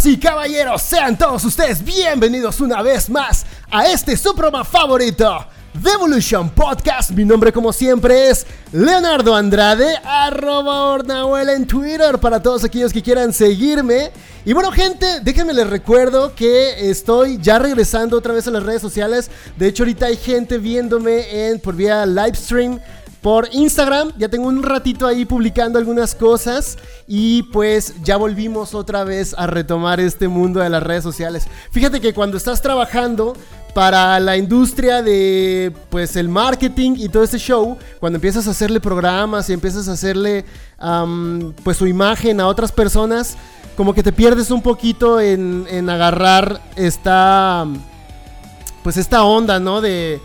Damas y caballeros, sean todos ustedes bienvenidos una vez más a este su programa favorito, Devolution Podcast. Mi nombre como siempre es Leonardo Andrade, arroba Ornahuel en Twitter para todos aquellos que quieran seguirme. Y bueno gente, déjenme les recuerdo que estoy ya regresando otra vez a las redes sociales. De hecho ahorita hay gente viéndome en, por vía live stream por Instagram. Ya tengo un ratito ahí publicando algunas cosas y pues ya volvimos otra vez a retomar este mundo de las redes sociales. Fíjate que cuando estás trabajando para la industria de pues el marketing y todo este show, cuando empiezas a hacerle programas y empiezas a hacerle pues su imagen a otras personas, como que te pierdes un poquito en, en agarrar esta pues esta onda, ¿no? De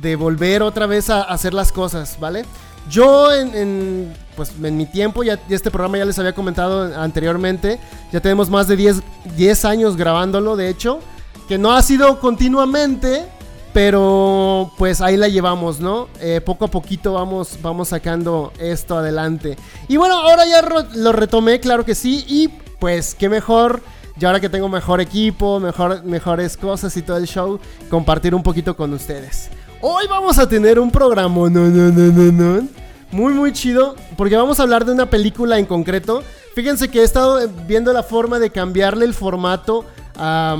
de volver otra vez a hacer las cosas, ¿vale? Yo en, pues, en mi tiempo, ya este programa ya les había comentado anteriormente, ya tenemos más de 10, 10 años grabándolo, de hecho, que no ha sido continuamente, pero pues ahí la llevamos, ¿no? Eh, poco a poquito vamos, vamos sacando esto adelante. Y bueno, ahora ya lo retomé, claro que sí, y pues qué mejor... Y ahora que tengo mejor equipo, mejor, mejores cosas y todo el show, compartir un poquito con ustedes. Hoy vamos a tener un programa no, no, no, no, no, muy muy chido porque vamos a hablar de una película en concreto. Fíjense que he estado viendo la forma de cambiarle el formato a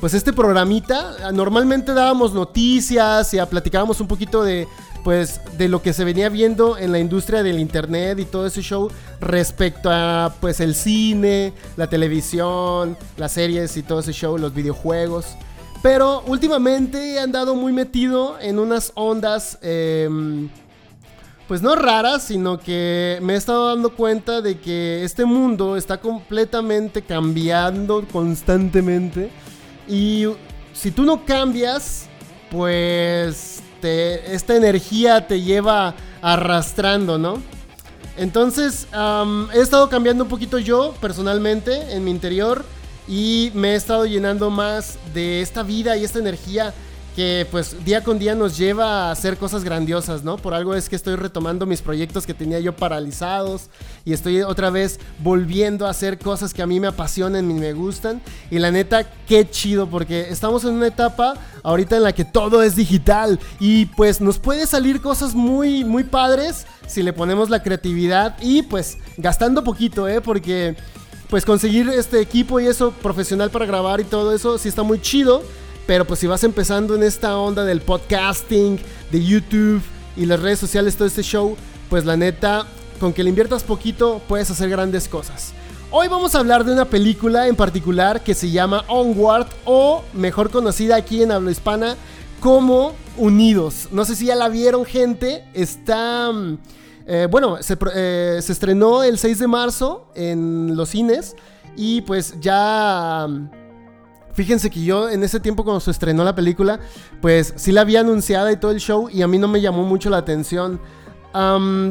pues este programita. Normalmente dábamos noticias y platicábamos un poquito de pues de lo que se venía viendo en la industria del internet y todo ese show respecto a pues el cine, la televisión, las series y todo ese show, los videojuegos. Pero últimamente he andado muy metido en unas ondas, em, pues no raras, sino que me he estado dando cuenta de que este mundo está completamente cambiando constantemente. Y si tú no cambias, pues esta energía te lleva arrastrando, ¿no? Entonces, he estado cambiando un poquito yo personalmente en mi interior y me he estado llenando más de esta vida y esta energía que pues día con día nos lleva a hacer cosas grandiosas, ¿no? Por algo es que estoy retomando mis proyectos que tenía yo paralizados y estoy otra vez volviendo a hacer cosas que a mí me apasionan y me gustan. Y la neta, qué chido, porque estamos en una etapa ahorita en la que todo es digital y pues nos puede salir cosas muy, muy padres si le ponemos la creatividad y pues gastando poquito, ¿eh? Porque pues conseguir este equipo y eso profesional para grabar y todo eso sí está muy chido. Pero pues si vas empezando en esta onda del podcasting, de YouTube y las redes sociales, todo este show, pues la neta, con que le inviertas poquito puedes hacer grandes cosas. Hoy vamos a hablar de una película en particular que se llama Onward o mejor conocida aquí en habla hispana como Unidos. No sé si ya la vieron gente, está... Mm, eh, bueno, eh, se, estrenó el 6 de marzo en los cines y pues ya... Fíjense que yo en ese tiempo cuando se estrenó la película, pues sí la había anunciada y todo el show y a mí no me llamó mucho la atención.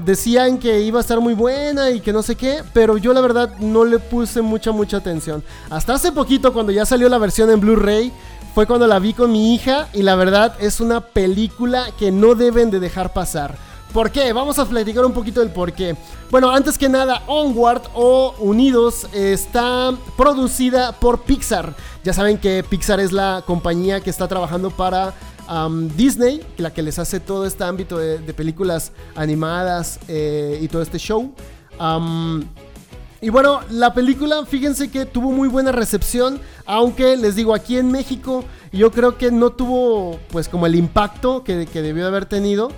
decían que iba a estar muy buena y que no sé qué, pero yo la verdad no le puse mucha, mucha atención. Hasta hace poquito cuando ya salió la versión en Blu-ray, fue cuando la vi con mi hija y la verdad es una película que no deben de dejar pasar. ¿Por qué? Vamos a platicar un poquito del por qué. Bueno, antes que nada, Onward o Unidos está producida por Pixar. Ya saben que Pixar es la compañía que está trabajando para Disney, la que les hace todo este ámbito de, películas animadas eh, y todo este show. y bueno, la película, fíjense que tuvo muy buena recepción, aunque les digo, aquí en México yo creo que no tuvo pues como el impacto que, que debió haber tenido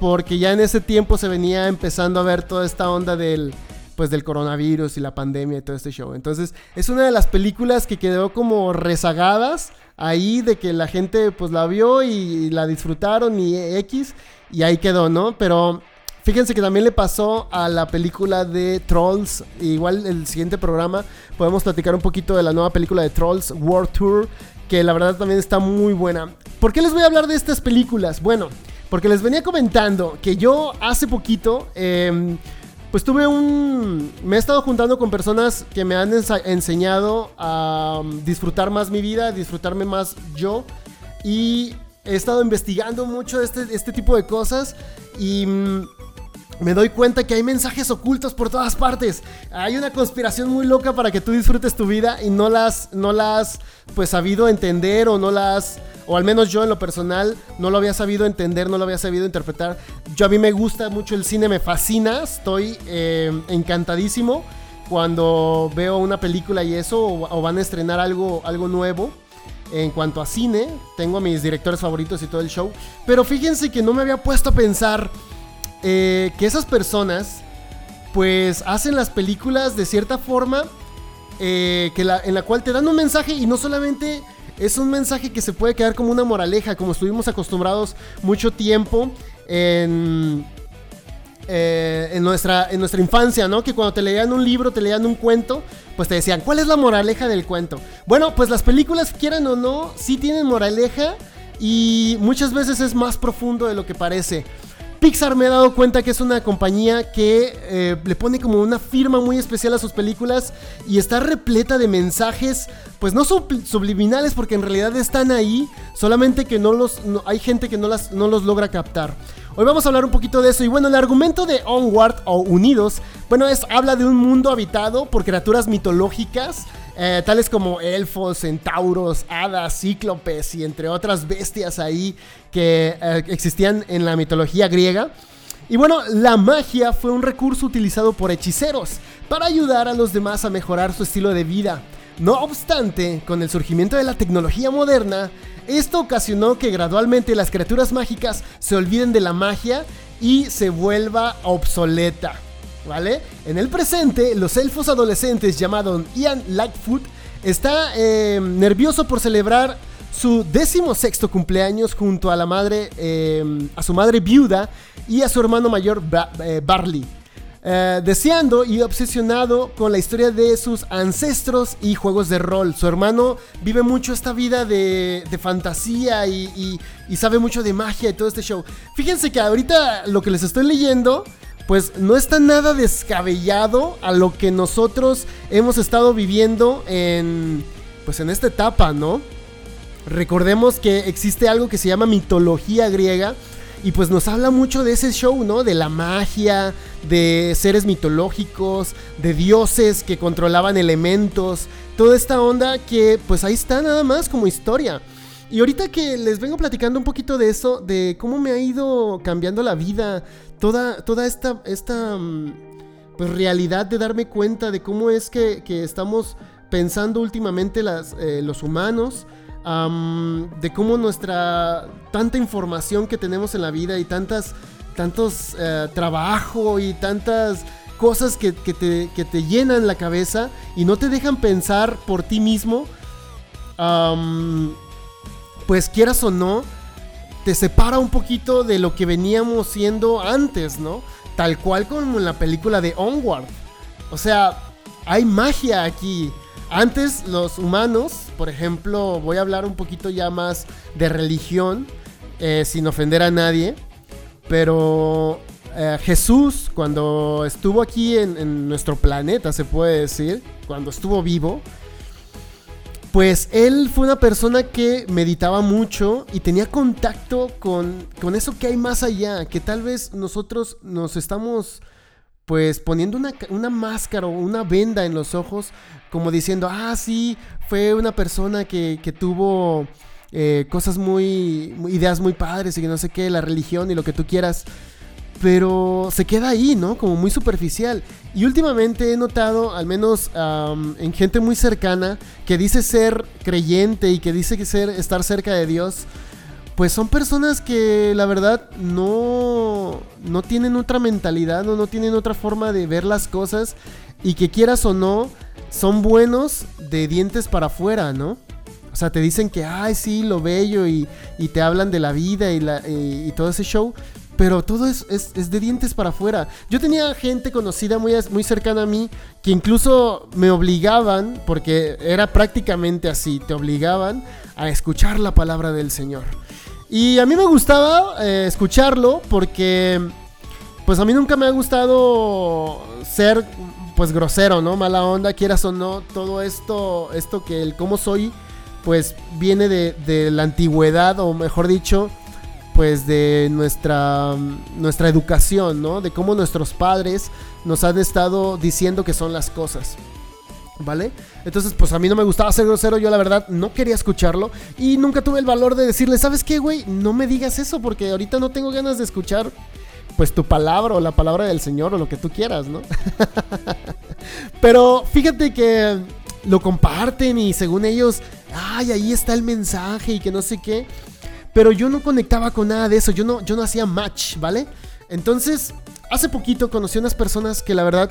porque ya en ese tiempo se venía empezando a ver toda esta onda del pues del coronavirus y la pandemia y todo este show. Entonces, es una de las películas que quedó como rezagadas ahí de que la gente pues la vio y la disfrutaron y X y ahí quedó, ¿no? Pero fíjense que también le pasó a la película de Trolls, igual el siguiente programa podemos platicar un poquito de la nueva película de Trolls World Tour, que la verdad también está muy buena. ¿Por qué les voy a hablar de estas películas? Bueno, porque les venía comentando que yo hace poquito, em, pues tuve un... Me he estado juntando con personas que me han enseñado a um, disfrutar más mi vida, a disfrutarme más yo. Y he estado investigando mucho este, este tipo de cosas. Y mm, me doy cuenta que hay mensajes ocultos por todas partes. Hay una conspiración muy loca para que tú disfrutes tu vida y no las, no las, pues sabido entender o no las, o al menos yo en lo personal no lo había sabido entender, no lo había sabido interpretar. Yo a mí me gusta mucho el cine, me fascina, estoy eh, encantadísimo cuando veo una película y eso o, van a estrenar algo, algo nuevo. En cuanto a cine, tengo a mis directores favoritos y todo el show. Pero fíjense que no me había puesto a pensar eh, que esas personas pues hacen las películas de cierta forma eh, que en la cual te dan un mensaje y no solamente es un mensaje que se puede quedar como una moraleja, como estuvimos acostumbrados mucho tiempo en, eh, en, nuestra, en nuestra infancia, ¿no? Que cuando te leían un libro, te leían un cuento, pues te decían, ¿cuál es la moraleja del cuento? Bueno, pues las películas, quieran o no, sí tienen moraleja y muchas veces es más profundo de lo que parece. Pixar me ha dado cuenta que es una compañía que eh, le pone como una firma muy especial a sus películas y está repleta de mensajes, pues no subliminales porque en realidad están ahí, solamente que no los, hay gente que no, las, no los logra captar. Hoy vamos a hablar un poquito de eso. Y bueno, el argumento de Onward o Unidos, bueno, es habla de un mundo habitado por criaturas mitológicas, eh, tales como elfos, centauros, hadas, cíclopes y entre otras bestias ahí que eh, existían en la mitología griega. Y bueno, la magia fue un recurso utilizado por hechiceros para ayudar a los demás a mejorar su estilo de vida. No obstante, con el surgimiento de la tecnología moderna, esto ocasionó que gradualmente las criaturas mágicas se olviden de la magia y se vuelva obsoleta. ¿Vale? En el presente, los elfos adolescentes llamados Ian Lightfoot está eh, nervioso por celebrar su décimo sexto cumpleaños junto a la madre, eh, a su madre viuda y a su hermano mayor eh, Barley. Eh, deseando y obsesionado con la historia de sus ancestros y juegos de rol. Su hermano vive mucho esta vida de, fantasía y, sabe mucho de magia y todo este show. Fíjense que ahorita lo que les estoy leyendo, pues no está nada descabellado a lo que nosotros hemos estado viviendo en, pues en esta etapa, ¿no? Recordemos que existe algo que se llama mitología griega y pues nos habla mucho de ese show, ¿no? De la magia, de seres mitológicos, de dioses que controlaban elementos, toda esta onda que pues ahí está nada más como historia. Y ahorita que les vengo platicando un poquito de eso, de cómo me ha ido cambiando la vida, toda, toda esta, esta mm, pues, realidad de darme cuenta de cómo es que, estamos pensando últimamente las, eh, los humanos, de cómo nuestra tanta información que tenemos en la vida y tantas tantos eh, trabajo y tantas cosas que, te, te, llenan la cabeza y no te dejan pensar por ti mismo, pues quieras o no, te separa un poquito de lo que veníamos siendo antes, ¿no? Tal cual como en la película de Onward. O sea, hay magia aquí. Antes los humanos, por ejemplo, voy a hablar un poquito ya más de religión, eh, sin ofender a nadie, pero eh, Jesús, cuando estuvo aquí en, nuestro planeta, se puede decir, cuando estuvo vivo, pues él fue una persona que meditaba mucho y tenía contacto con, con eso que hay más allá, que tal vez nosotros nos estamos pues poniendo una, máscara o una venda en los ojos, como diciendo, ah, sí, fue una persona que, tuvo eh, cosas muy, ideas muy padres y que no sé qué, la religión y lo que tú quieras, pero se queda ahí, ¿no? Como muy superficial. Y últimamente he notado, al menos en gente muy cercana, que dice ser creyente y que dice que ser, estar cerca de Dios, pues son personas que la verdad no, no tienen otra mentalidad, no, no tienen otra forma de ver las cosas y que quieras o no, son buenos de dientes para afuera, ¿no? O sea, te dicen que, ay, sí, lo bello y, te hablan de la vida y, la, y, todo ese show, pero todo es, es, de dientes para afuera. Yo tenía gente conocida muy, muy cercana a mí que incluso me obligaban, porque era prácticamente así, te obligaban a escuchar la palabra del Señor. Y a mí me gustaba eh, escucharlo porque, pues a mí nunca me ha gustado ser, pues grosero, ¿no? Mala onda, quieras o no, todo esto, esto que el cómo soy, pues viene de, de la antigüedad, o mejor dicho, pues de nuestra, nuestra educación, ¿no? De cómo nuestros padres nos han estado diciendo que son las cosas. ¿Vale? Entonces, pues a mí no me gustaba ser grosero, yo la verdad no quería escucharlo y nunca tuve el valor de decirle, ¿sabes qué, güey? No me digas eso porque ahorita no tengo ganas de escuchar pues tu palabra o la palabra del Señor o lo que tú quieras, ¿no? Pero fíjate que lo comparten y según ellos, ay, ahí está el mensaje y que no sé qué. Pero yo no conectaba con nada de eso, yo no, yo no hacía match, ¿vale? Entonces, hace poquito conocí unas personas que la verdad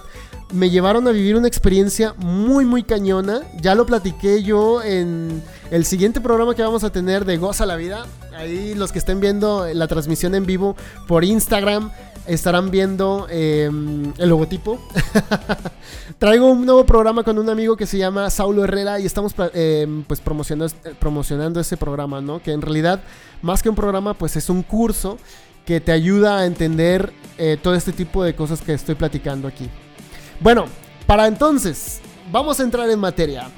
me llevaron a vivir una experiencia muy, muy cañona. Ya lo platiqué yo en el siguiente programa que vamos a tener de Goza la Vida. Ahí los que estén viendo la transmisión en vivo por Instagram estarán viendo em, el logotipo. Traigo un nuevo programa con un amigo que se llama Saulo Herrera y estamos em, pues promocionando, promocionando ese programa, ¿no? Que en realidad, más que un programa, pues es un curso que te ayuda a entender eh, todo este tipo de cosas que estoy platicando aquí. Bueno, para entonces, vamos a entrar en materia.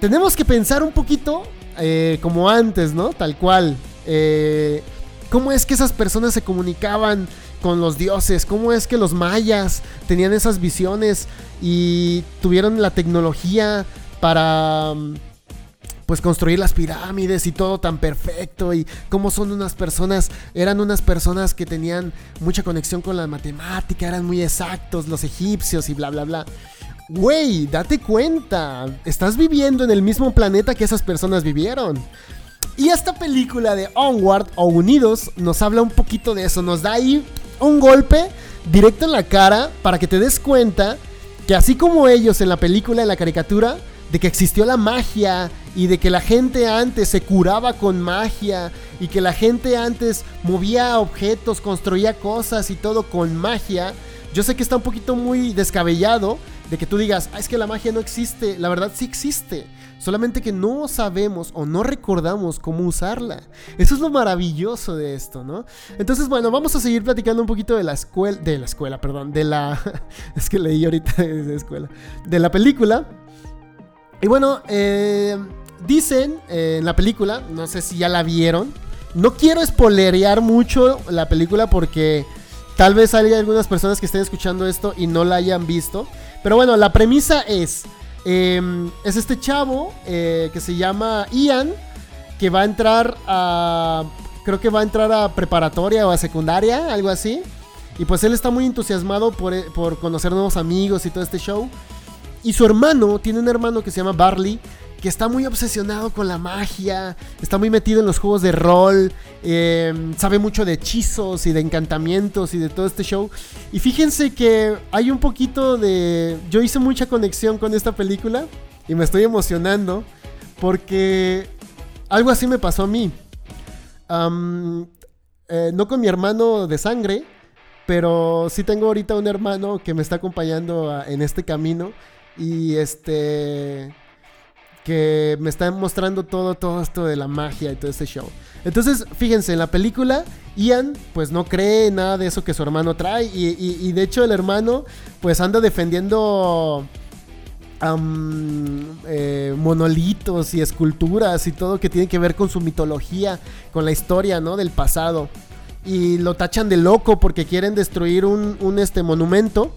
Tenemos que pensar un poquito eh, como antes, ¿no? Tal cual. Eh, ¿Cómo es que esas personas se comunicaban con los dioses? ¿Cómo es que los mayas tenían esas visiones y tuvieron la tecnología para pues construir las pirámides y todo tan perfecto y cómo son unas personas, eran unas personas que tenían mucha conexión con la matemática, eran muy exactos los egipcios y bla bla bla. Güey, date cuenta, estás viviendo en el mismo planeta que esas personas vivieron. Y esta película de Onward o Unidos nos habla un poquito de eso, nos da ahí un golpe directo en la cara para que te des cuenta que así como ellos en la película, en la caricatura, de que existió la magia y de que la gente antes se curaba con magia y que la gente antes movía objetos, construía cosas y todo con magia. Yo sé que está un poquito muy descabellado de que tú digas, ah, es que la magia no existe. La verdad sí existe. Solamente que no sabemos o no recordamos cómo usarla. Eso es lo maravilloso de esto, ¿no? Entonces, bueno, vamos a seguir platicando un poquito de la escuela, de la escuela, perdón, de la... es que leí ahorita de escuela. De la película. Y bueno, eh, dicen eh, en la película, no sé si ya la vieron. No quiero spoilerear mucho la película porque tal vez haya algunas personas que estén escuchando esto y no la hayan visto. Pero bueno, la premisa es, em, es este chavo eh, que se llama Ian, que va a entrar a, creo que va a entrar a preparatoria o a secundaria, algo así. Y pues él está muy entusiasmado por, por conocer nuevos amigos y todo este show. Y su hermano, tiene un hermano que se llama Barley, que está muy obsesionado con la magia, está muy metido en los juegos de rol, em, sabe mucho de hechizos y de encantamientos y de todo este show. Y fíjense que hay un poquito de... Yo hice mucha conexión con esta película y me estoy emocionando porque algo así me pasó a mí. Eh, no con mi hermano de sangre, pero sí tengo ahorita un hermano que me está acompañando en este camino y este que me está mostrando todo, todo esto de la magia y todo este show. Entonces, fíjense, en la película, Ian, pues no cree nada de eso que su hermano trae. Y, de hecho, el hermano, pues anda defendiendo eh, monolitos y esculturas y todo que tiene que ver con su mitología, con la historia, ¿no? Del pasado. Y lo tachan de loco porque quieren destruir un, un este, monumento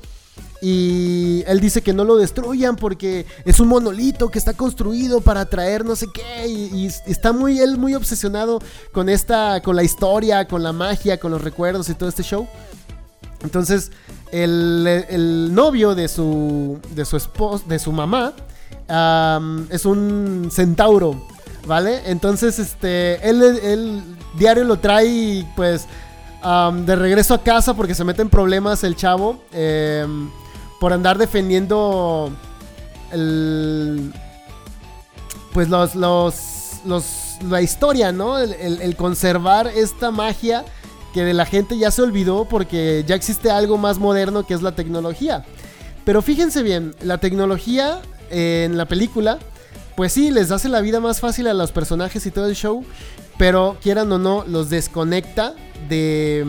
y él dice que no lo destruyan porque es un monolito que está construido para traer no sé qué. Y, está muy, él muy obsesionado con esta, con la historia, con la magia, con los recuerdos y todo este show. Entonces, el, novio de su, de su esposa, de su mamá, es un centauro, ¿vale? Entonces, este, él, él diario lo trae, pues, de regreso a casa porque se mete en problemas el chavo. Eh, por andar defendiendo el, pues los, los, la historia, ¿no? El, conservar esta magia que de la gente ya se olvidó porque ya existe algo más moderno que es la tecnología. Pero fíjense bien, la tecnología en la película, pues sí, les hace la vida más fácil a los personajes y todo el show, pero quieran o no, los desconecta de,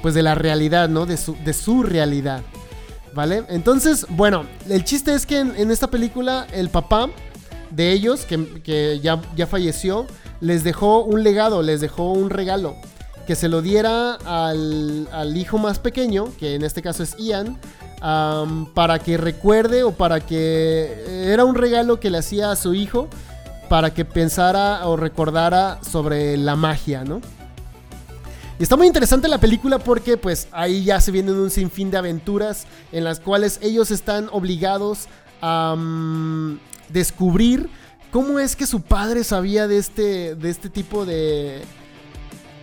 pues de la realidad, ¿no? De su, de su realidad. ¿Vale? Entonces, bueno, el chiste es que en, esta película el papá de ellos, que, ya, ya falleció, les dejó un legado, les dejó un regalo. Que se lo diera al, al hijo más pequeño, que en este caso es Ian, para que recuerde o para que era un regalo que le hacía a su hijo para que pensara o recordara sobre la magia, ¿no? Y está muy interesante la película porque pues ahí ya se vienen un sinfín de aventuras en las cuales ellos están obligados a mm, descubrir cómo es que su padre sabía de este, de este tipo de,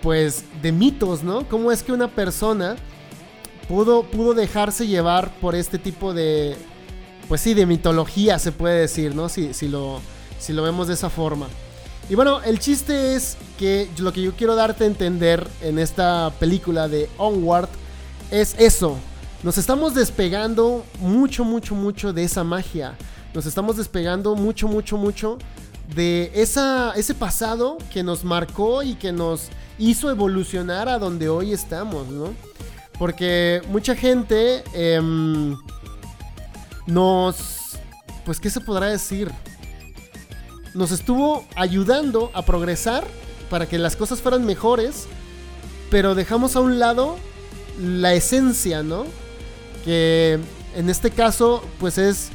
pues, de mitos, ¿no? Cómo es que una persona pudo, pudo dejarse llevar por este tipo de, pues sí, de mitología se puede decir, ¿no? Si, si, lo, si lo vemos de esa forma. Y bueno, el chiste es que lo que yo quiero darte a entender en esta película de Onward es eso. Nos estamos despegando mucho, mucho, mucho de esa magia. Nos estamos despegando mucho, mucho, mucho de esa, ese pasado que nos marcó y que nos hizo evolucionar a donde hoy estamos, ¿no? Porque mucha gente em, nos... Pues, ¿qué se podrá decir? Nos estuvo ayudando a progresar para que las cosas fueran mejores, pero dejamos a un lado la esencia, ¿no? Que en este caso, pues es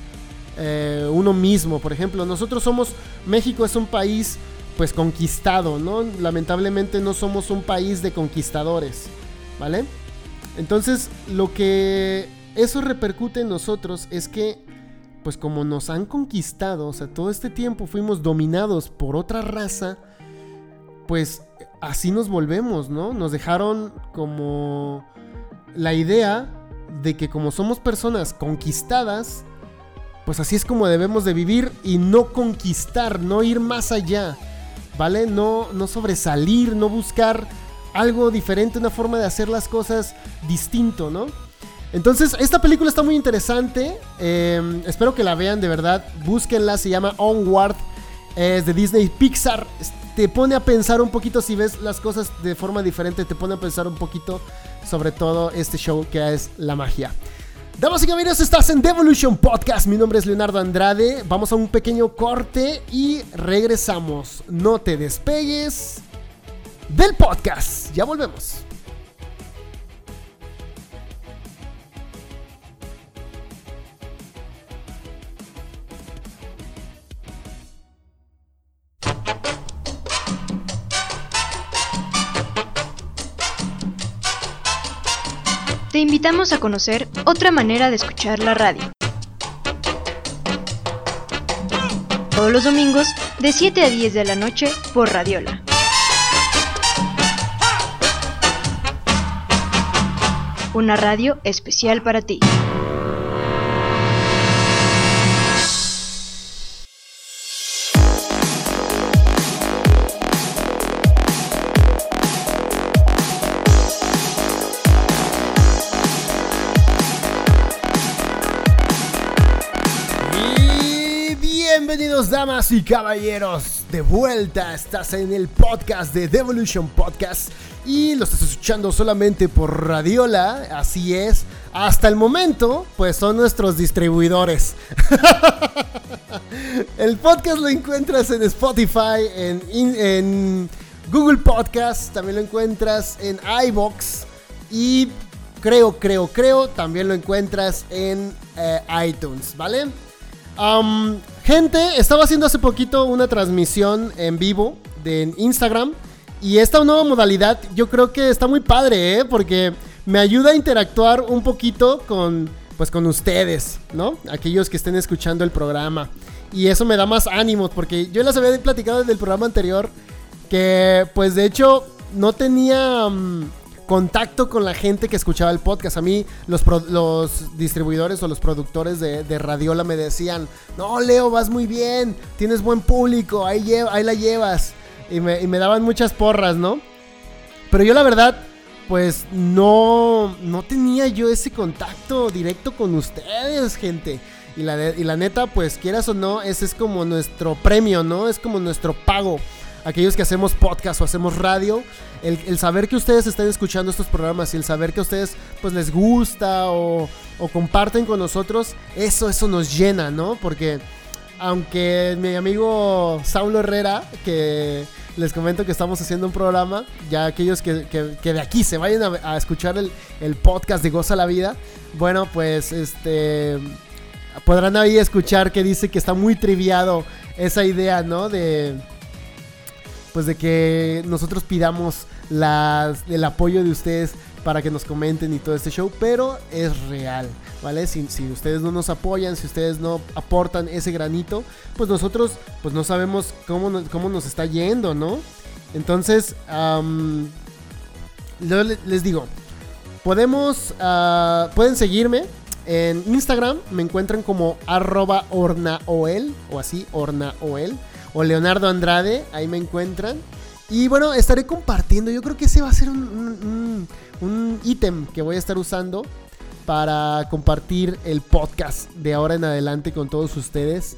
eh, uno mismo. Por ejemplo, nosotros somos, México es un país pues conquistado, ¿no? Lamentablemente no somos un país de conquistadores, ¿vale? Entonces, lo que eso repercute en nosotros es que pues como nos han conquistado, o sea, todo este tiempo fuimos dominados por otra raza, pues así nos volvemos, ¿no? Nos dejaron como la idea de que como somos personas conquistadas, pues así es como debemos de vivir y no conquistar, no ir más allá, ¿vale? No, no sobresalir, no buscar algo diferente, una forma de hacer las cosas distinto, ¿no? Entonces, esta película está muy interesante. Em, espero que la vean de verdad. Búsquenla, se llama Onward. Es de Disney Pixar. Te pone a pensar un poquito, si ves las cosas de forma diferente, te pone a pensar un poquito sobre todo este show que es la magia. Damas y caballeros, estás en Devolution Podcast. Mi nombre es Leonardo Andrade. Vamos a un pequeño corte y regresamos. No te despegues del podcast. Ya volvemos. Te invitamos a conocer otra manera de escuchar la radio. Todos los domingos de 7 a 10 de la noche por Radiola. Una radio especial para ti. Damas y caballeros, de vuelta estás en el podcast de Devolution Podcast y lo estás escuchando solamente por Radiola, así es. Hasta el momento, pues son nuestros distribuidores. el podcast lo encuentras en Spotify, en, en Google Podcast, también lo encuentras en iBox y creo, creo, creo, también lo encuentras en eh, iTunes, ¿vale? Gente, estaba haciendo hace poquito una transmisión en vivo de Instagram. Y esta nueva modalidad yo creo que está muy padre, ¿eh? Porque me ayuda a interactuar un poquito con, pues, con ustedes, ¿no? Aquellos que estén escuchando el programa. Y eso me da más ánimos, porque yo les había platicado desde el programa anterior que, pues, de hecho, no tenía contacto con la gente que escuchaba el podcast. A mí los, distribuidores o los productores de, Radiola me decían, no, Leo, vas muy bien, tienes buen público, ahí, ahí la llevas. Y me, daban muchas porras, ¿no? Pero yo la verdad, pues no, no tenía yo ese contacto directo con ustedes, gente. Y la, y la neta, pues quieras o no, ese es como nuestro premio, ¿no? Es como nuestro pago aquellos que hacemos podcast o hacemos radio, el, saber que ustedes están escuchando estos programas y el saber que a ustedes pues les gusta o, comparten con nosotros, eso, eso nos llena, ¿no? Porque aunque mi amigo Saulo Herrera, que les comento que estamos haciendo un programa, ya aquellos que, que, de aquí se vayan a, escuchar el, el, podcast de Goza la Vida, bueno, pues este podrán ahí escuchar que dice que está muy triviado esa idea, ¿no? De pues de que nosotros pidamos el apoyo de ustedes para que nos comenten y todo este show, pero es real, ¿vale? Si, ustedes no nos apoyan, si ustedes no aportan ese granito, pues nosotros pues no sabemos cómo nos, cómo nos está yendo, ¿no? Entonces, les digo, podemos, uh, pueden seguirme en Instagram, me encuentran como arroba ornaoel, o así, ornaoel, o Leonardo Andrade, ahí me encuentran. Y bueno, estaré compartiendo, yo creo que ese va a ser un, un ítem que voy a estar usando para compartir el podcast de ahora en adelante con todos ustedes.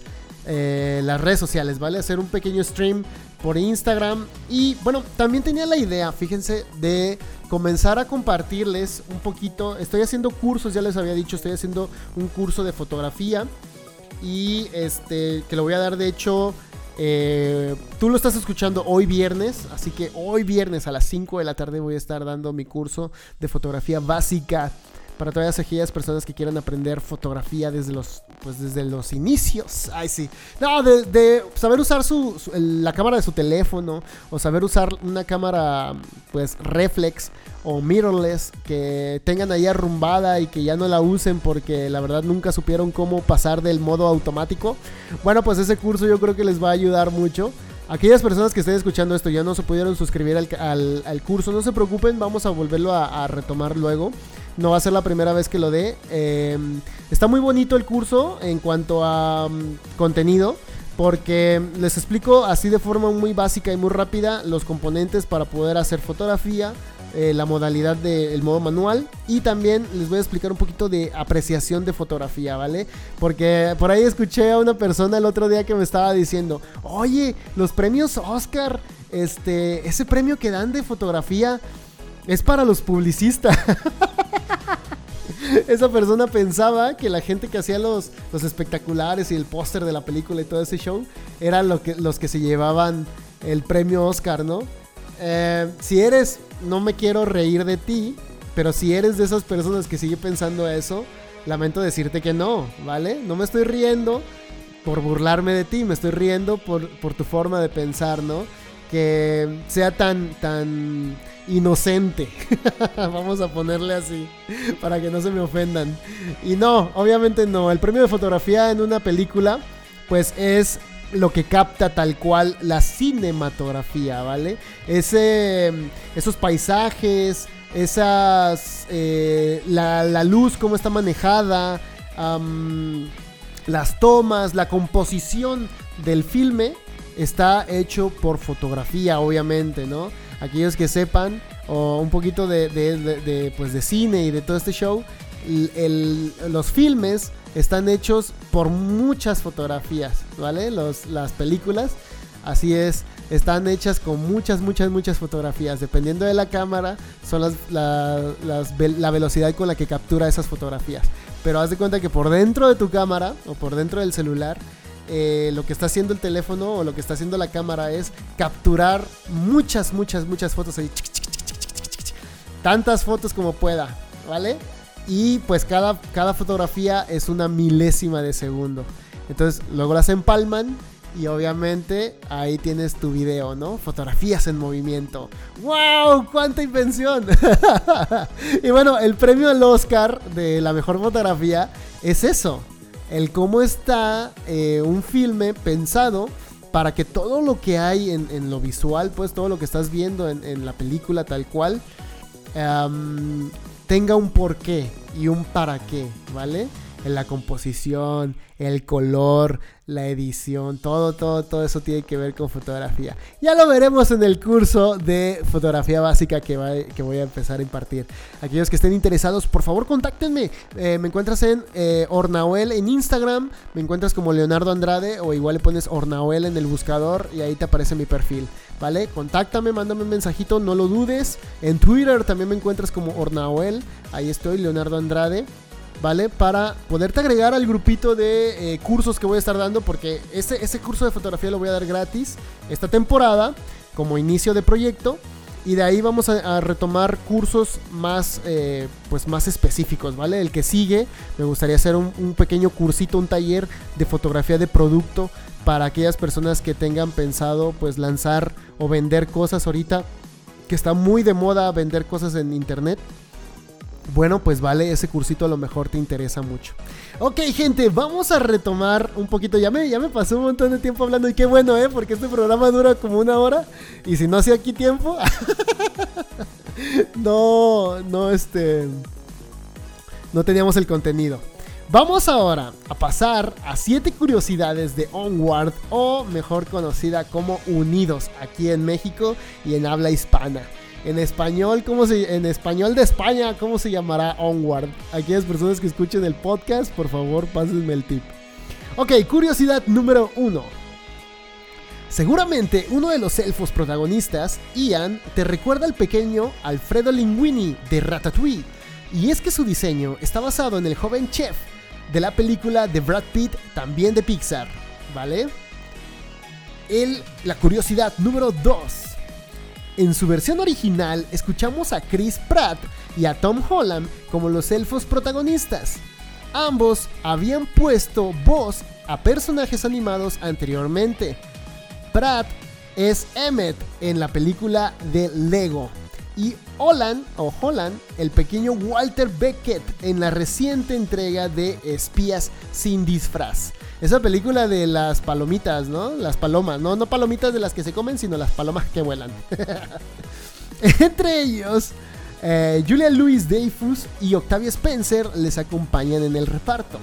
Eh, las redes sociales, ¿vale? Hacer un pequeño stream por Instagram. Y bueno, también tenía la idea, fíjense, de comenzar a compartirles un poquito. Estoy haciendo cursos, ya les había dicho, estoy haciendo un curso de fotografía. Y este, que lo voy a dar de hecho eh, tú lo estás escuchando hoy viernes, así que hoy viernes a las 5 de la tarde voy a estar dando mi curso de fotografía básica para todas aquellas personas que quieran aprender fotografía desde los, pues desde los inicios. Ay, sí. No, de, saber usar su, la cámara de su teléfono o saber usar una cámara, pues, reflex o mirrorless que tengan ahí arrumbada y que ya no la usen porque la verdad nunca supieron cómo pasar del modo automático. Bueno, pues ese curso yo creo que les va a ayudar mucho. Aquellas personas que estén escuchando esto ya no se pudieron suscribir al, curso, no se preocupen, vamos a volverlo a, retomar luego. No va a ser la primera vez que lo dé. Em, está muy bonito el curso en cuanto a mm, contenido. Porque les explico así de forma muy básica y muy rápida los componentes para poder hacer fotografía, eh, la modalidad del modo manual y también les voy a explicar un poquito de apreciación de fotografía, ¿vale? Porque por ahí escuché a una persona el otro día que me estaba diciendo, oye, los premios Oscar, este, ese premio que dan de fotografía es para los publicistas. Esa persona pensaba que la gente que hacía los, los espectaculares y el póster de la película y todo ese show eran lo que, los que se llevaban el premio Oscar, ¿no? Eh, si eres, no me quiero reír de ti, pero si eres de esas personas que sigue pensando eso, lamento decirte que no, ¿vale? No me estoy riendo por burlarme de ti, me estoy riendo por, por tu forma de pensar, ¿no? Que sea tan, tan inocente. Vamos a ponerle así, para que no se me ofendan. Y no, obviamente no. El premio de fotografía en una película, pues es lo que capta tal cual la cinematografía, ¿vale? Ese, esos paisajes, esas, eh, la, luz, cómo está manejada, las tomas, la composición del filme está hecho por fotografía, obviamente, ¿no? Aquellos que sepan o un poquito de, pues de cine y de todo este show, los filmes están hechos por muchas fotografías, ¿vale? Las películas, así es, están hechas con muchas, muchas, muchas fotografías. Dependiendo de la cámara, son las, la, velocidad con la que captura esas fotografías. Pero haz de cuenta que por dentro de tu cámara o por dentro del celular, eh, lo que está haciendo el teléfono o lo que está haciendo la cámara es capturar muchas, muchas, muchas fotos ahí. Tantas fotos como pueda, ¿vale? Y pues cada, cada fotografía es una milésima de segundo. Entonces luego las empalman y obviamente ahí tienes tu video, ¿no? Fotografías en movimiento. ¡Wow! ¡Cuánta invención! y bueno, el premio al Oscar de la mejor fotografía es eso. El cómo está eh, un filme pensado para que todo lo que hay en, lo visual, pues todo lo que estás viendo en, la película tal cual, tenga un porqué y un para qué, ¿vale? En la composición, el color, la edición, todo, todo, todo eso tiene que ver con fotografía. Ya lo veremos en el curso de fotografía básica que, que voy a empezar a impartir. Aquellos que estén interesados, por favor, contáctenme. Eh, me encuentras en eh, Ornaoel en Instagram, me encuentras como Leonardo Andrade o igual le pones Ornaoel en el buscador y ahí te aparece mi perfil. ¿vale? Contáctame, mándame un mensajito, no lo dudes. En Twitter también me encuentras como Ornaoel, ahí estoy, Leonardo Andrade. ¿Vale? Para poderte agregar al grupito de eh, cursos que voy a estar dando, porque ese, ese curso de fotografía lo voy a dar gratis esta temporada, como inicio de proyecto. Y de ahí vamos a, retomar cursos más, eh, pues más específicos, ¿vale? El que sigue, me gustaría hacer un, un, pequeño cursito, un taller de fotografía de producto para aquellas personas que tengan pensado, pues lanzar o vender cosas ahorita, que está muy de moda vender cosas en internet bueno, pues vale, ese cursito a lo mejor te interesa mucho. Ok, gente, vamos a retomar un poquito. Ya me, ya me pasó un montón de tiempo hablando y qué bueno, ¿eh? Porque este programa dura como una hora. Y si no hacía aquí tiempo... no, no, este... No teníamos el contenido. Vamos ahora a pasar a 7 curiosidades de Onward, o mejor conocida como Unidos, aquí en México y en habla hispana. En español, ¿cómo se, en español de España, ¿cómo se llamará Onward? Aquellas personas que escuchen el podcast, por favor, pásenme el tip. Ok, curiosidad número uno. Seguramente uno de los elfos protagonistas, Ian, te recuerda al pequeño Alfredo Linguini de Ratatouille. Y es que su diseño está basado en el joven chef de la película de Brad Pitt, también de Pixar, ¿vale? El, la curiosidad número 2. En su versión original escuchamos a Chris Pratt y a Tom Holland como los elfos protagonistas. Ambos habían puesto voz a personajes animados anteriormente. Pratt es Emmet en la película de Lego y Holland o Holland el pequeño Walter Beckett en la reciente entrega de Espías sin disfraz. Esa película de las palomitas, ¿no? Las palomas, no, no palomitas de las que se comen, sino las palomas que vuelan. Entre ellos, eh, Julia Louis Dreyfus y Octavia Spencer les acompañan en el reparto.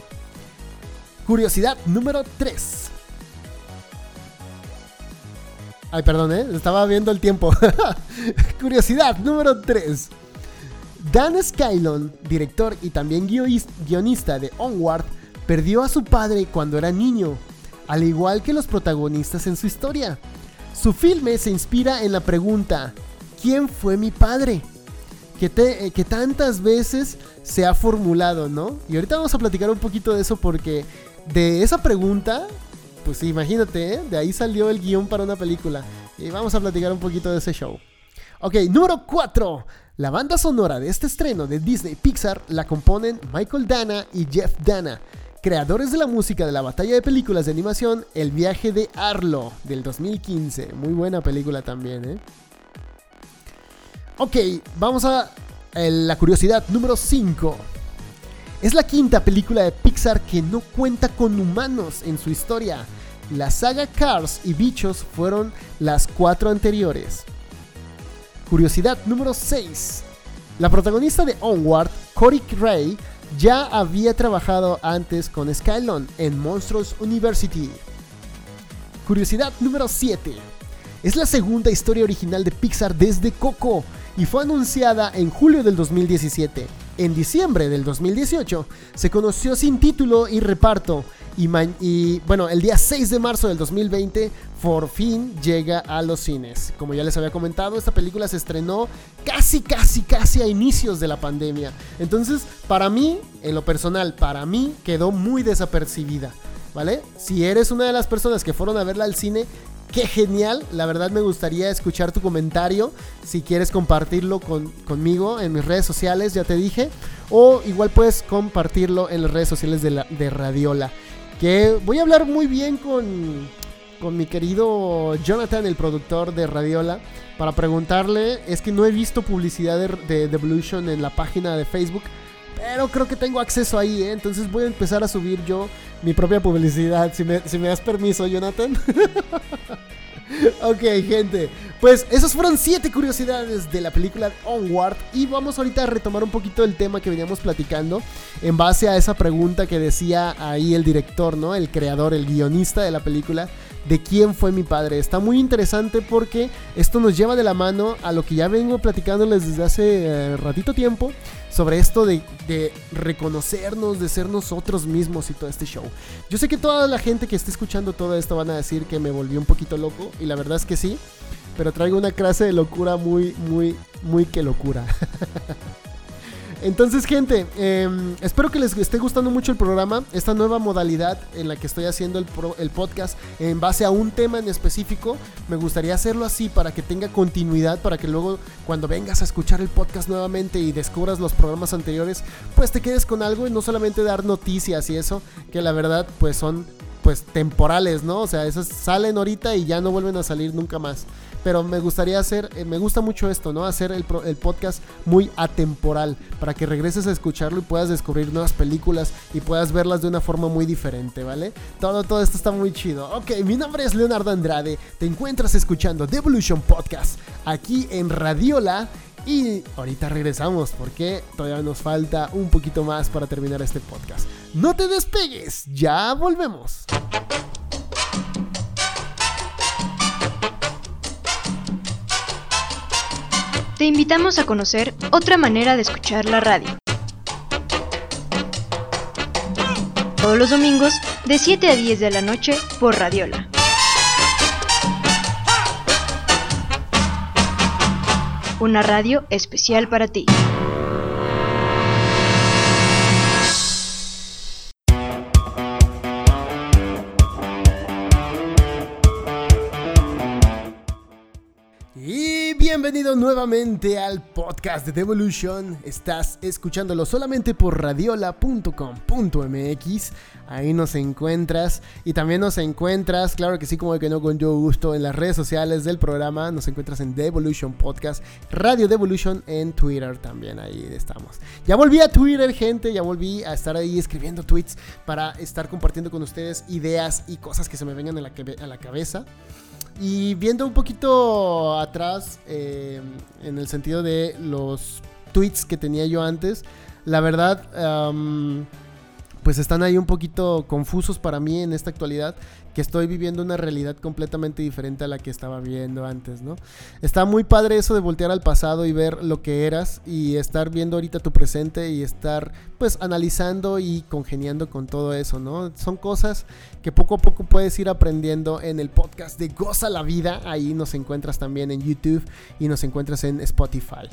Curiosidad número 3. Ay, perdón, ¿eh? Estaba viendo el tiempo. Curiosidad número 3. Dan Skylon, director y también guionista de Onward, perdió a su padre cuando era niño, al igual que los protagonistas en su historia. Su filme se inspira en la pregunta, ¿quién fue mi padre? Que, eh, que tantas veces se ha formulado, ¿no? Y ahorita vamos a platicar un poquito de eso porque de esa pregunta, pues imagínate, ¿eh? de ahí salió el guion para una película. Y vamos a platicar un poquito de ese show. Ok, número 4. La banda sonora de este estreno de Disney Pixar la componen Michael Dana y Jeff Dana creadores de la música de la batalla de películas de animación El viaje de Arlo del 2015. Muy buena película también, ¿eh? Ok, vamos a la curiosidad número 5. Es la quinta película de Pixar que no cuenta con humanos en su historia. La saga Cars y Bichos fueron las cuatro anteriores. Curiosidad número 6. La protagonista de Onward, Cory Ray, ya había trabajado antes con Skylon en Monsters University. Curiosidad número 7. Es la segunda historia original de Pixar desde Coco y fue anunciada en julio del 2017. En diciembre del 2018 se conoció sin título y reparto y, bueno, el día 6 de marzo del 2020 por fin llega a los cines. Como ya les había comentado, esta película se estrenó casi, casi, casi a inicios de la pandemia. Entonces, para mí, en lo personal, para mí quedó muy desapercibida. ¿Vale? Si eres una de las personas que fueron a verla al cine, qué genial. La verdad me gustaría escuchar tu comentario. Si quieres compartirlo conmigo en mis redes sociales, ya te dije. O igual puedes compartirlo en las redes sociales de, de Radiola. Voy a hablar muy bien con, con mi querido Jonathan, el productor de Radiola, para preguntarle. Es que no he visto publicidad de, de Devolution en la página de Facebook. Pero creo que tengo acceso ahí, ¿eh? entonces voy a empezar a subir yo mi propia publicidad. Si me, si me das permiso, Jonathan. ok, gente. Pues esas fueron siete curiosidades de la película Onward. Y vamos ahorita a retomar un poquito el tema que veníamos platicando. En base a esa pregunta que decía ahí el director, ¿no? El creador, el guionista de la película. De quién fue mi padre. Está muy interesante porque esto nos lleva de la mano a lo que ya vengo platicándoles desde hace eh, ratito tiempo sobre esto de, reconocernos, de ser nosotros mismos y todo este show. Yo sé que toda la gente que esté escuchando todo esto van a decir que me volví un poquito loco y la verdad es que sí, pero traigo una clase de locura muy, muy, muy que locura. Entonces, gente, em, espero que les esté gustando mucho el programa, esta nueva modalidad en la que estoy haciendo el, podcast en base a un tema en específico. Me gustaría hacerlo así para que tenga continuidad, para que luego cuando vengas a escuchar el podcast nuevamente y descubras los programas anteriores, pues te quedes con algo y no solamente dar noticias y eso, que la verdad pues son pues temporales, ¿no? O sea, esas salen ahorita y ya no vuelven a salir nunca más. Pero me gustaría hacer, eh, me gusta mucho esto, ¿no? Hacer el, el, podcast muy atemporal para que regreses a escucharlo y puedas descubrir nuevas películas y puedas verlas de una forma muy diferente, ¿vale? Todo, todo esto está muy chido. Ok, mi nombre es Leonardo Andrade. Te encuentras escuchando The Evolution Podcast aquí en Radiola. Y ahorita regresamos porque todavía nos falta un poquito más para terminar este podcast. No te despegues, ya volvemos. Te invitamos a conocer otra manera de escuchar la radio. Todos los domingos de 7 a 10 de la noche por Radiola. Una radio especial para ti. Nuevamente al podcast de Devolution. Estás escuchándolo solamente por radiola.com.mx. Ahí nos encuentras. Y también nos encuentras, claro que sí, como que no con yo gusto, en las redes sociales del programa. Nos encuentras en Devolution Podcast, Radio Devolution en Twitter también. Ahí estamos. Ya volví a Twitter, gente. Ya volví a estar ahí escribiendo tweets para estar compartiendo con ustedes ideas y cosas que se me vengan a a la cabeza. Y viendo un poquito atrás, eh, en el sentido de los tweets que tenía yo antes, la verdad, pues están ahí un poquito confusos para mí en esta actualidad que estoy viviendo una realidad completamente diferente a la que estaba viendo antes, ¿no? Está muy padre eso de voltear al pasado y ver lo que eras y estar viendo ahorita tu presente y estar pues analizando y congeniando con todo eso, ¿no? Son cosas que poco a poco puedes ir aprendiendo en el podcast de Goza la Vida, ahí nos encuentras también en YouTube y nos encuentras en Spotify.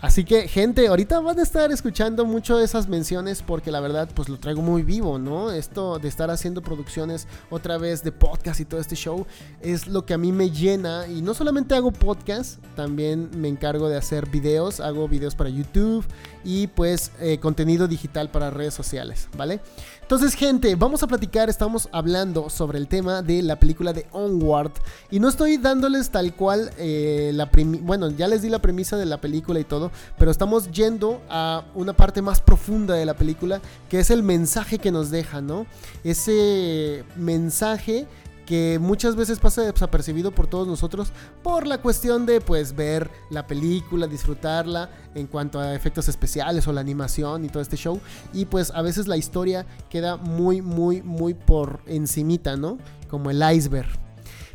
Así que, gente, ahorita van a estar escuchando mucho de esas menciones porque la verdad, pues lo traigo muy vivo, ¿no? Esto de estar haciendo producciones otra vez de podcast y todo este show es lo que a mí me llena. Y no solamente hago podcast, también me encargo de hacer videos, hago videos para YouTube y pues eh, contenido digital para redes sociales, ¿vale? Entonces, gente, vamos a platicar, estamos hablando sobre el tema de la película de Onward. Y no estoy dándoles tal cual eh, la Bueno, ya les di la premisa de la película y todo, pero estamos yendo a una parte más profunda de la película, que es el mensaje que nos deja, ¿no? Ese mensaje que muchas veces pasa desapercibido por todos nosotros por la cuestión de pues ver la película, disfrutarla en cuanto a efectos especiales o la animación y todo este show y pues a veces la historia queda muy muy muy por encimita, ¿no? Como el iceberg.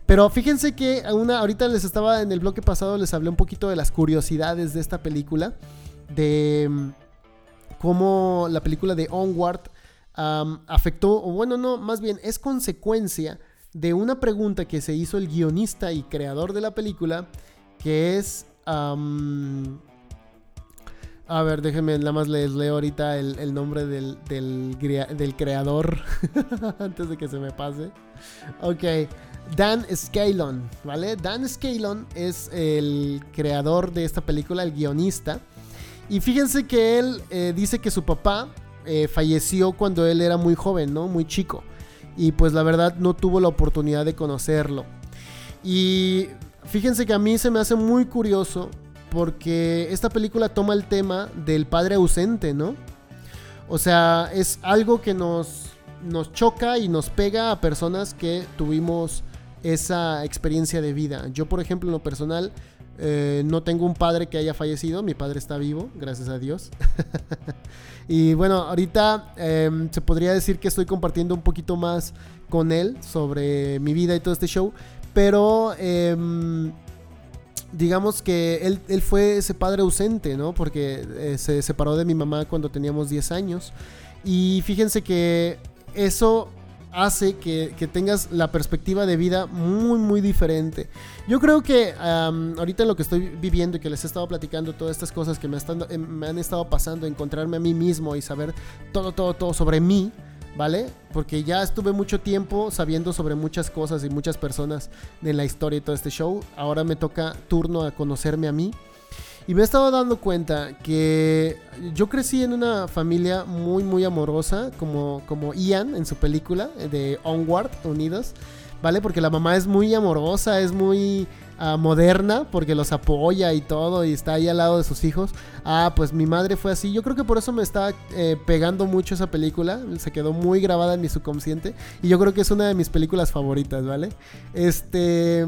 Pero fíjense que una, ahorita les estaba en el bloque pasado, les hablé un poquito de las curiosidades de esta película, de mm, cómo la película de Onward afectó, o bueno, no, más bien es consecuencia de una pregunta que se hizo el guionista y creador de la película, que es... a ver, déjenme nada más les leo ahorita el, nombre del, del, creador antes de que se me pase. Ok, Dan Scalon, ¿vale? Dan Scalon es el creador de esta película, el guionista. Y fíjense que él eh, dice que su papá eh, falleció cuando él era muy joven, ¿no? Muy chico y pues la verdad no tuvo la oportunidad de conocerlo. Y fíjense que a mí se me hace muy curioso porque esta película toma el tema del padre ausente, ¿no? O sea, es algo que nos, nos choca y nos pega a personas que tuvimos esa experiencia de vida. Yo, por ejemplo, en lo personal, eh, no tengo un padre que haya fallecido, mi padre está vivo, gracias a Dios. y bueno, ahorita em, se podría decir que estoy compartiendo un poquito más con él sobre mi vida y todo este show, pero em, digamos que él, fue ese padre ausente, ¿no? Porque eh, se separó de mi mamá cuando teníamos 10 años. Y fíjense que eso hace que, tengas la perspectiva de vida muy, muy diferente. Yo creo que ahorita en lo que estoy viviendo y que les he estado platicando todas estas cosas que me, están, eh, me han estado pasando, encontrarme a mí mismo y saber todo, todo, todo sobre mí, ¿vale? Porque ya estuve mucho tiempo sabiendo sobre muchas cosas y muchas personas en la historia y todo este show. Ahora me toca turno a conocerme a mí. Y me he estado dando cuenta que yo crecí en una familia muy, muy amorosa, como, como Ian en su película de Onward, Unidos, ¿vale? Porque la mamá es muy amorosa, es muy ah, moderna, porque los apoya y todo, y está ahí al lado de sus hijos. Ah, pues mi madre fue así. Yo creo que por eso me está eh, pegando mucho esa película, se quedó muy grabada en mi subconsciente, y yo creo que es una de mis películas favoritas, ¿vale? Este...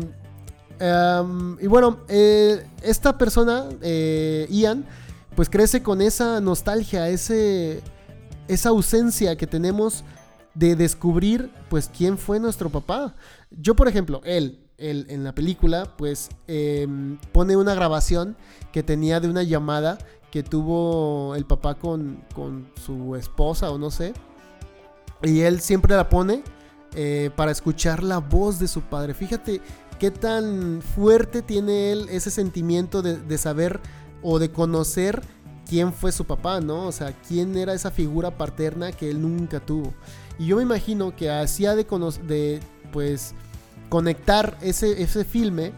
Em, y bueno, eh, esta persona, eh, Ian, pues crece con esa nostalgia, ese, esa ausencia que tenemos de descubrir, pues, quién fue nuestro papá. Yo, por ejemplo, él, él en la película, pues, em, pone una grabación que tenía de una llamada que tuvo el papá con, con su esposa o no sé. Y él siempre la pone eh, para escuchar la voz de su padre. Fíjate qué tan fuerte tiene él ese sentimiento de, saber o de conocer quién fue su papá, ¿no? O sea, quién era esa figura paterna que él nunca tuvo. Y yo me imagino que hacía de, de pues, conectar ese, ese filme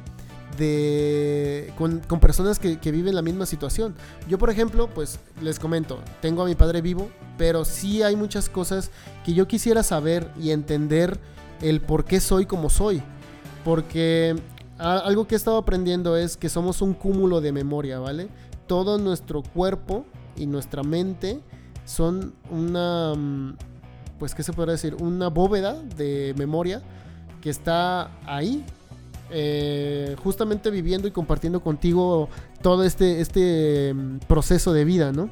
de, con, personas que, que, viven la misma situación. Yo, por ejemplo, pues les comento, tengo a mi padre vivo, pero sí hay muchas cosas que yo quisiera saber y entender el por qué soy como soy. Porque algo que he estado aprendiendo es que somos un cúmulo de memoria, ¿vale? Todo nuestro cuerpo y nuestra mente son una, mm, pues, ¿qué se podría decir? Una bóveda de memoria que está ahí, eh, justamente viviendo y compartiendo contigo todo este, este mm, proceso de vida, ¿no?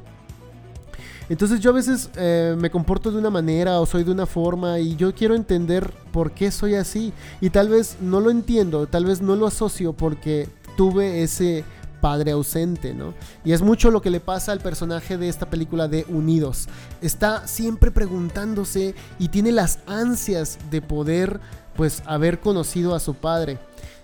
Entonces yo a veces eh, me comporto de una manera o soy de una forma y yo quiero entender por qué soy así. Y tal vez no lo entiendo, tal vez no lo asocio porque tuve ese padre ausente, ¿no? Y es mucho lo que le pasa al personaje de esta película de Unidos. Está siempre preguntándose y tiene las ansias de poder pues haber conocido a su padre.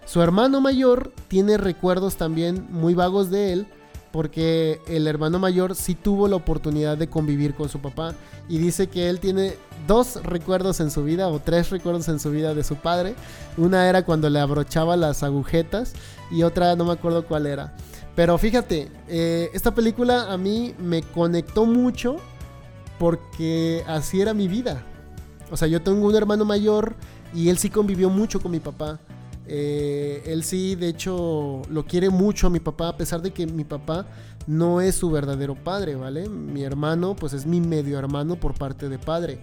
Su hermano mayor tiene recuerdos también muy vagos de él, porque el hermano mayor sí tuvo la oportunidad de convivir con su papá y dice que él tiene dos recuerdos en su vida o tres recuerdos en su vida de su padre. Una era cuando le abrochaba las agujetas y otra no me acuerdo cuál era. Pero fíjate, eh, esta película a mí me conectó mucho porque así era mi vida. O sea, yo tengo un hermano mayor y él sí convivió mucho con mi papá. Eh, él sí, de hecho, lo quiere mucho a mi papá, a pesar de que mi papá no es su verdadero padre, ¿vale? Mi hermano, pues es mi medio hermano por parte de padre,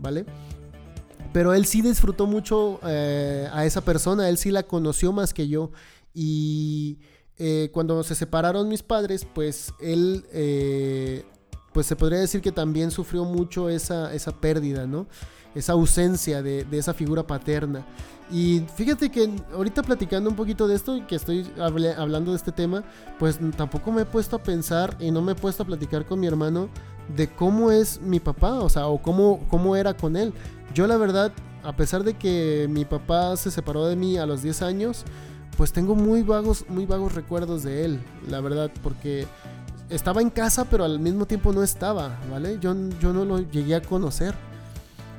¿vale? Pero él sí disfrutó mucho eh, a esa persona, él sí la conoció más que yo. Y eh, cuando se separaron mis padres, pues él, pues se podría decir que también sufrió mucho esa, esa pérdida, ¿no? Esa ausencia de, de esa figura paterna. Y fíjate que ahorita platicando un poquito de esto y que estoy hablando de este tema, pues tampoco me he puesto a pensar y no me he puesto a platicar con mi hermano de cómo es mi papá, o sea, o cómo, cómo era con él. Yo la verdad, a pesar de que mi papá se separó de mí a los 10 años, pues tengo muy vagos, muy vagos recuerdos de él, la verdad, porque estaba en casa, pero al mismo tiempo no estaba, ¿vale? Yo, yo no lo llegué a conocer.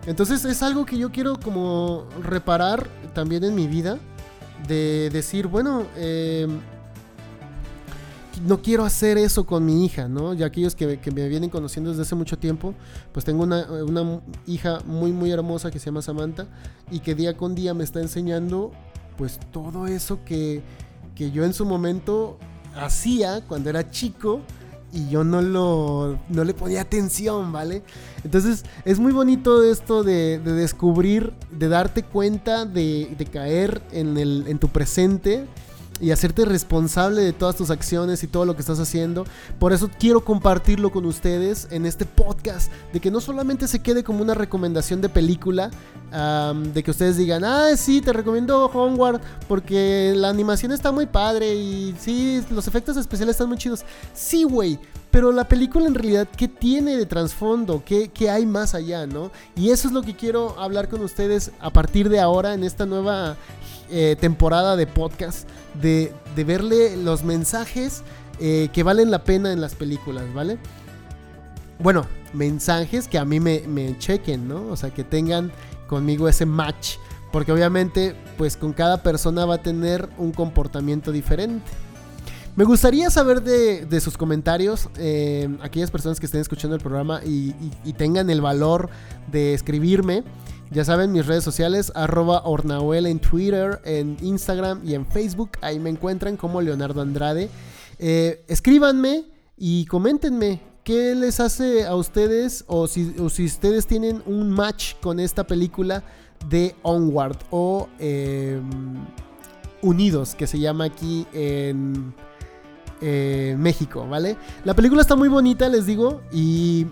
Entonces es algo que yo quiero como reparar también en mi vida. De decir, bueno, em, no quiero hacer eso con mi hija, ¿no? Ya aquellos que, me vienen conociendo desde hace mucho tiempo, pues tengo una, hija muy, muy hermosa que se llama Samantha y que día con día me está enseñando pues todo eso que, que yo en su momento hacía cuando era chico y yo no lo no le ponía atención, ¿vale? Entonces es muy bonito esto de, descubrir, de darte cuenta, de, caer en, el, en tu presente y hacerte responsable de todas tus acciones y todo lo que estás haciendo. Por eso quiero compartirlo con ustedes en este podcast, de que no solamente se quede como una recomendación de película, de que ustedes digan, ah, sí, te recomiendo Homeward porque la animación está muy padre y sí, los efectos especiales están muy chidos. Sí, güey, pero la película en realidad, ¿qué tiene de trasfondo? ¿Qué, ¿Qué, hay más allá, no? Y eso es lo que quiero hablar con ustedes a partir de ahora en esta nueva eh, temporada de podcast, de, verle los mensajes eh, que valen la pena en las películas, ¿vale? Bueno, mensajes que a mí me, chequen, ¿no? O sea, que tengan conmigo ese match. Porque obviamente, pues con cada persona va a tener un comportamiento diferente. Me gustaría saber de, sus comentarios, eh, aquellas personas que estén escuchando el programa y, tengan el valor de escribirme. Ya saben, mis redes sociales, arroba Ornahuel en Twitter, en Instagram y en Facebook. Ahí me encuentran como Leonardo Andrade. Eh, escríbanme y coméntenme qué les hace a ustedes o si, ustedes tienen un match con esta película de Onward o em, Unidos, que se llama aquí en eh, México, ¿vale? La película está muy bonita, les digo, y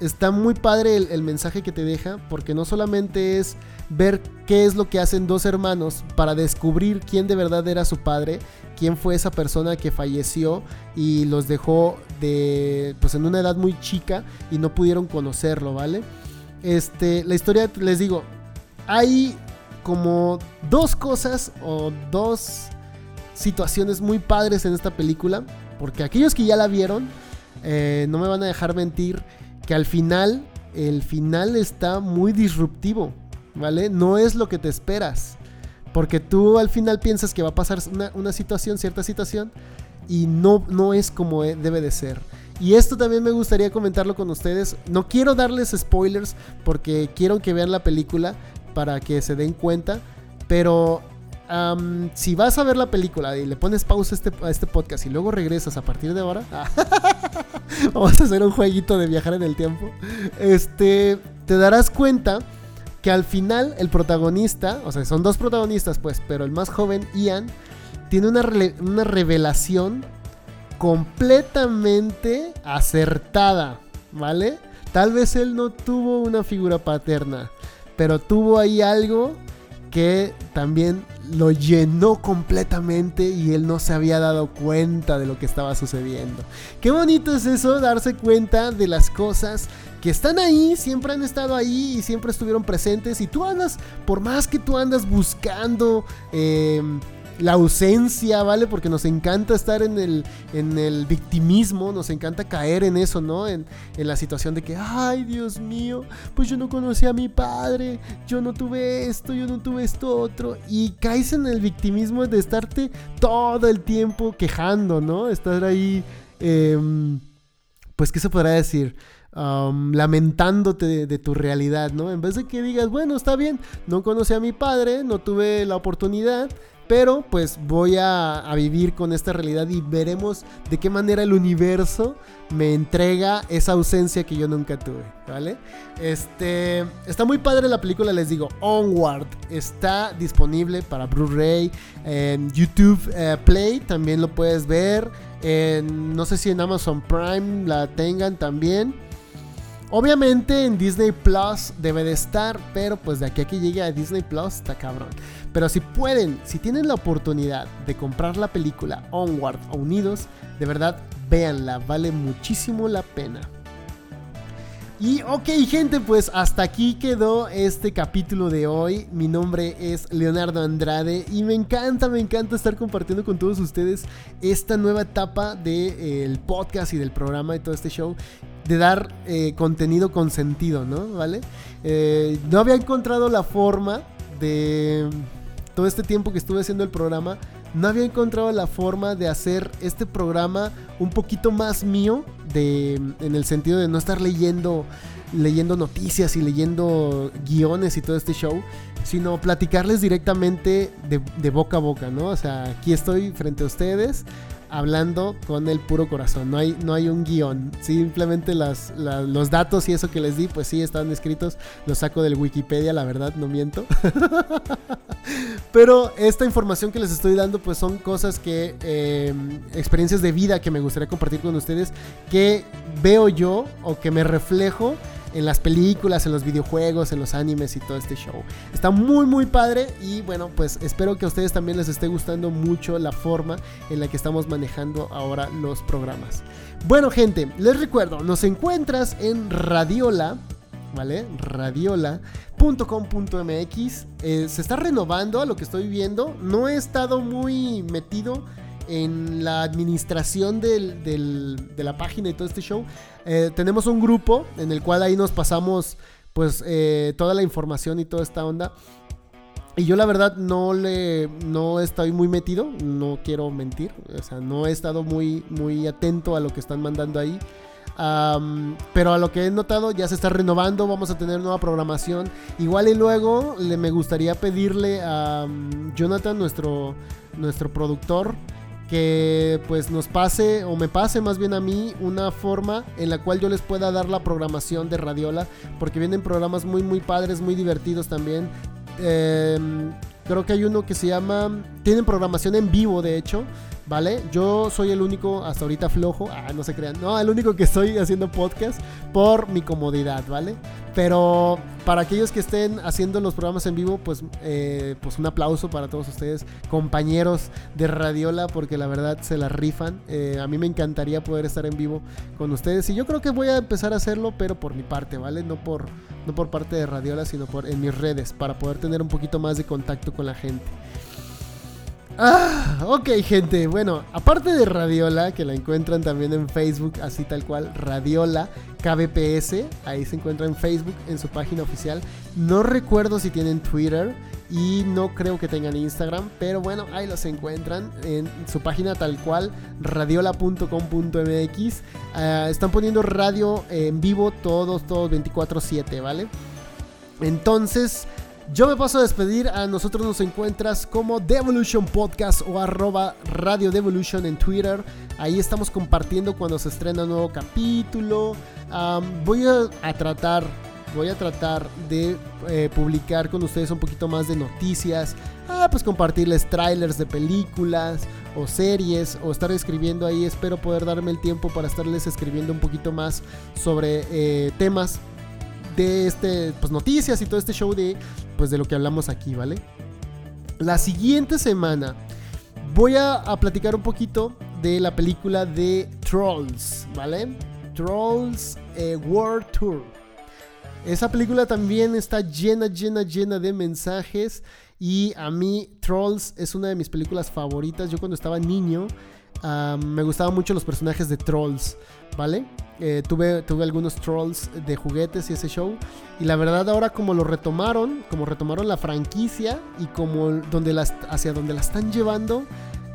está muy padre el, mensaje que te deja, porque no solamente es ver qué es lo que hacen dos hermanos para descubrir quién de verdad era su padre, quién fue esa persona que falleció y los dejó de, pues en una edad muy chica y no pudieron conocerlo, ¿vale? Este, la historia, les digo, hay como dos cosas o dos situaciones muy padres en esta película. Porque aquellos que ya la vieron, eh, no me van a dejar mentir que al final, el final está muy disruptivo, ¿vale? No es lo que te esperas. Porque tú al final piensas que va a pasar una, situación, cierta situación, y no, no es como e, debe de ser. Y esto también me gustaría comentarlo con ustedes. No quiero darles spoilers porque quiero que vean la película para que se den cuenta. Pero si vas a ver la película y le pones pausa a este, este podcast y luego regresas a partir de ahora, vamos a hacer un jueguito de viajar en el tiempo. Este, te darás cuenta que al final el protagonista, o sea, son dos protagonistas, pues, pero el más joven, Ian, tiene una, una revelación completamente acertada, ¿vale? Tal vez él no tuvo una figura paterna, pero tuvo ahí algo que también lo llenó completamente y él no se había dado cuenta de lo que estaba sucediendo. Qué bonito es eso, darse cuenta de las cosas que están ahí, siempre han estado ahí y siempre estuvieron presentes y tú andas, por más que tú andas buscando... Eh, la ausencia, ¿vale? Porque nos encanta estar en el, en el victimismo, nos encanta caer en eso, ¿no? En, en, la situación de que, ay, Dios mío, pues yo no conocí a mi padre, yo no tuve esto, yo no tuve esto otro. Y caes en el victimismo de estarte todo el tiempo quejando, ¿no? Estar ahí, em, pues, ¿qué se podrá decir? lamentándote de, tu realidad, ¿no? En vez de que digas, bueno, está bien, no conocí a mi padre, no tuve la oportunidad, pero pues voy a, vivir con esta realidad y veremos de qué manera el universo me entrega esa ausencia que yo nunca tuve, ¿vale? Este, está muy padre la película, les digo, Onward. Está disponible para Blu-ray, en YouTube eh, Play también lo puedes ver. no sé si en Amazon Prime la tengan también. Obviamente en Disney Plus debe de estar, pero pues de aquí a que llegue a Disney Plus está cabrón. Pero si pueden, si tienen la oportunidad de comprar la película Onward o Unidos, de verdad véanla, vale muchísimo la pena. Y ok gente, pues hasta aquí quedó este capítulo de hoy. Mi nombre es Leonardo Andrade y me encanta, me encanta estar compartiendo con todos ustedes esta nueva etapa del eh, podcast y del programa y todo este show. De dar eh, contenido con sentido, ¿no? ¿Vale? Eh, no había encontrado la forma de... Todo este tiempo que estuve haciendo el programa, no había encontrado la forma de hacer este programa un poquito más mío, de, en el sentido de no estar leyendo, leyendo noticias y leyendo guiones y todo este show, sino platicarles directamente de, boca a boca, ¿no? O sea, aquí estoy frente a ustedes, hablando con el puro corazón. No hay, no hay un guion. Simplemente las, los datos y eso que les di, pues sí, están escritos. Los saco del Wikipedia, la verdad, no miento. Pero esta información que les estoy dando, pues son cosas que, em, experiencias de vida que me gustaría compartir con ustedes, que veo yo o que me reflejo en las películas, en los videojuegos, en los animes y todo este show. Está muy muy padre y bueno, pues espero que a ustedes también les esté gustando mucho la forma en la que estamos manejando ahora los programas. Bueno gente, les recuerdo, nos encuentras en Radiola, ¿vale? Radiola.com.mx. Eh, se está renovando a lo que estoy viendo. No he estado muy metido en la administración de la página y todo este show, eh, tenemos un grupo en el cual ahí nos pasamos pues eh, toda la información y toda esta onda. Y yo la verdad no le no estoy muy metido, no quiero mentir, o sea, no he estado muy muy atento a lo que están mandando ahí. pero a lo que he notado ya se está renovando, vamos a tener nueva programación. Igual y luego le, me gustaría pedirle a Jonathan, nuestro, nuestro productor, que pues nos pase o me pase más bien a mí una forma en la cual yo les pueda dar la programación de Radiola porque vienen programas muy muy padres muy divertidos también. Em, creo que hay uno que se llama tienen programación en vivo de hecho ¿vale? Yo soy el único hasta ahorita flojo, ah, no se crean, no, el único que estoy haciendo podcast por mi comodidad, ¿vale? Pero para aquellos que estén haciendo los programas en vivo, pues, eh, pues un aplauso para todos ustedes, compañeros de Radiola, porque la verdad se la rifan. Eh, a mí me encantaría poder estar en vivo con ustedes y yo creo que voy a empezar a hacerlo, pero por mi parte, ¿vale? No por, no por parte de Radiola, sino por en mis redes, para poder tener un poquito más de contacto con la gente. Ah, ok, gente. Bueno, aparte de Radiola, que la encuentran también en Facebook, así tal cual, Radiola KBPS. Ahí se encuentra en Facebook, en su página oficial. No recuerdo si tienen Twitter y no creo que tengan Instagram, pero bueno, ahí los encuentran en su página tal cual, radiola.com.mx. Ah, están poniendo radio en vivo todos, todos 24/7, ¿vale? Entonces, yo me paso a despedir. A nosotros nos encuentras como Devolution Podcast o arroba Radio Devolution en Twitter. Ahí estamos compartiendo cuando se estrena un nuevo capítulo. voy a, tratar. Voy a tratar de eh, publicar con ustedes un poquito más de noticias. Ah, pues compartirles trailers de películas o series o estar escribiendo ahí. Espero poder darme el tiempo para estarles escribiendo un poquito más sobre eh, temas de este, pues noticias y todo este show de, pues de lo que hablamos aquí, ¿vale? La siguiente semana voy a, platicar un poquito de la película de Trolls, ¿vale? Trolls eh, World Tour. Esa película también está llena, llena, llena de mensajes. Y a mí Trolls es una de mis películas favoritas. Yo cuando estaba niño me gustaban mucho los personajes de Trolls, ¿vale? Eh, tuve, tuve algunos trolls de juguetes y ese show. Y la verdad ahora como lo retomaron, como retomaron la franquicia y como donde las, hacia donde la están llevando,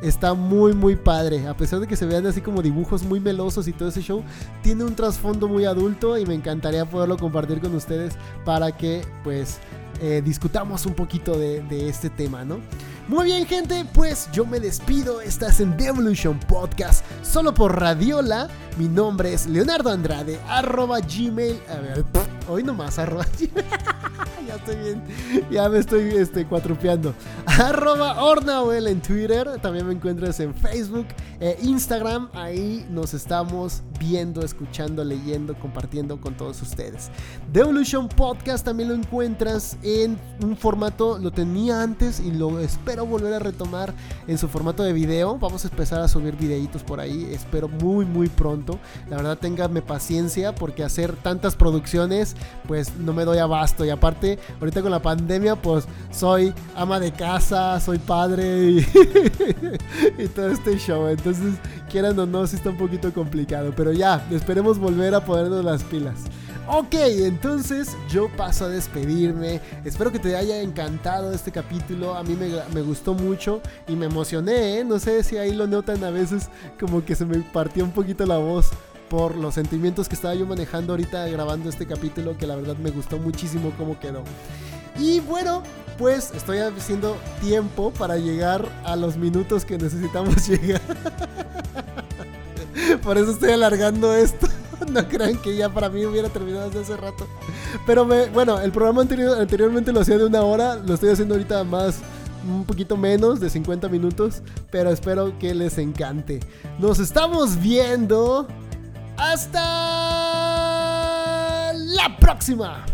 está muy muy padre. A pesar de que se vean así como dibujos muy melosos y todo ese show, tiene un trasfondo muy adulto y me encantaría poderlo compartir con ustedes para que pues eh, discutamos un poquito de, de este tema, ¿no? Muy bien, gente, pues yo me despido. Estás en Devolution Podcast, solo por Radiola. Mi nombre es Leonardo Andrade, arroba gmail. A ver, hoy nomás, arroba ya estoy bien, ya me estoy este, cuatrupeando. Arroba Ornawell en Twitter, también me encuentras en Facebook e Instagram. Ahí nos estamos viendo, escuchando, leyendo, compartiendo con todos ustedes. Devolution Podcast también lo encuentras en un formato, lo tenía antes y lo espero volver a retomar en su formato de video. Vamos a empezar a subir videitos por ahí, espero muy muy pronto. La verdad, ténganme paciencia porque hacer tantas producciones, pues no me doy abasto. Y aparte, ahorita con la pandemia, pues soy ama de casa, soy padre y, todo este show. Entonces, quieran o no, sí está un poquito complicado. Pero ya, esperemos volver a ponernos las pilas. Ok, entonces yo paso a despedirme. Espero que te haya encantado este capítulo. A mí me, gustó mucho y me emocioné. ¿eh? No sé si ahí lo notan a veces como que se me partió un poquito la voz por los sentimientos que estaba yo manejando ahorita grabando este capítulo que la verdad me gustó muchísimo cómo quedó. Y bueno, pues estoy haciendo tiempo para llegar a los minutos que necesitamos llegar. Por eso estoy alargando esto. No crean que ya para mí hubiera terminado hace rato. Pero bueno, el programa anterior, anteriormente lo hacía de una hora. Lo estoy haciendo ahorita más, un poquito menos de 50 minutos. Pero espero que les encante. Nos estamos viendo. Hasta la próxima.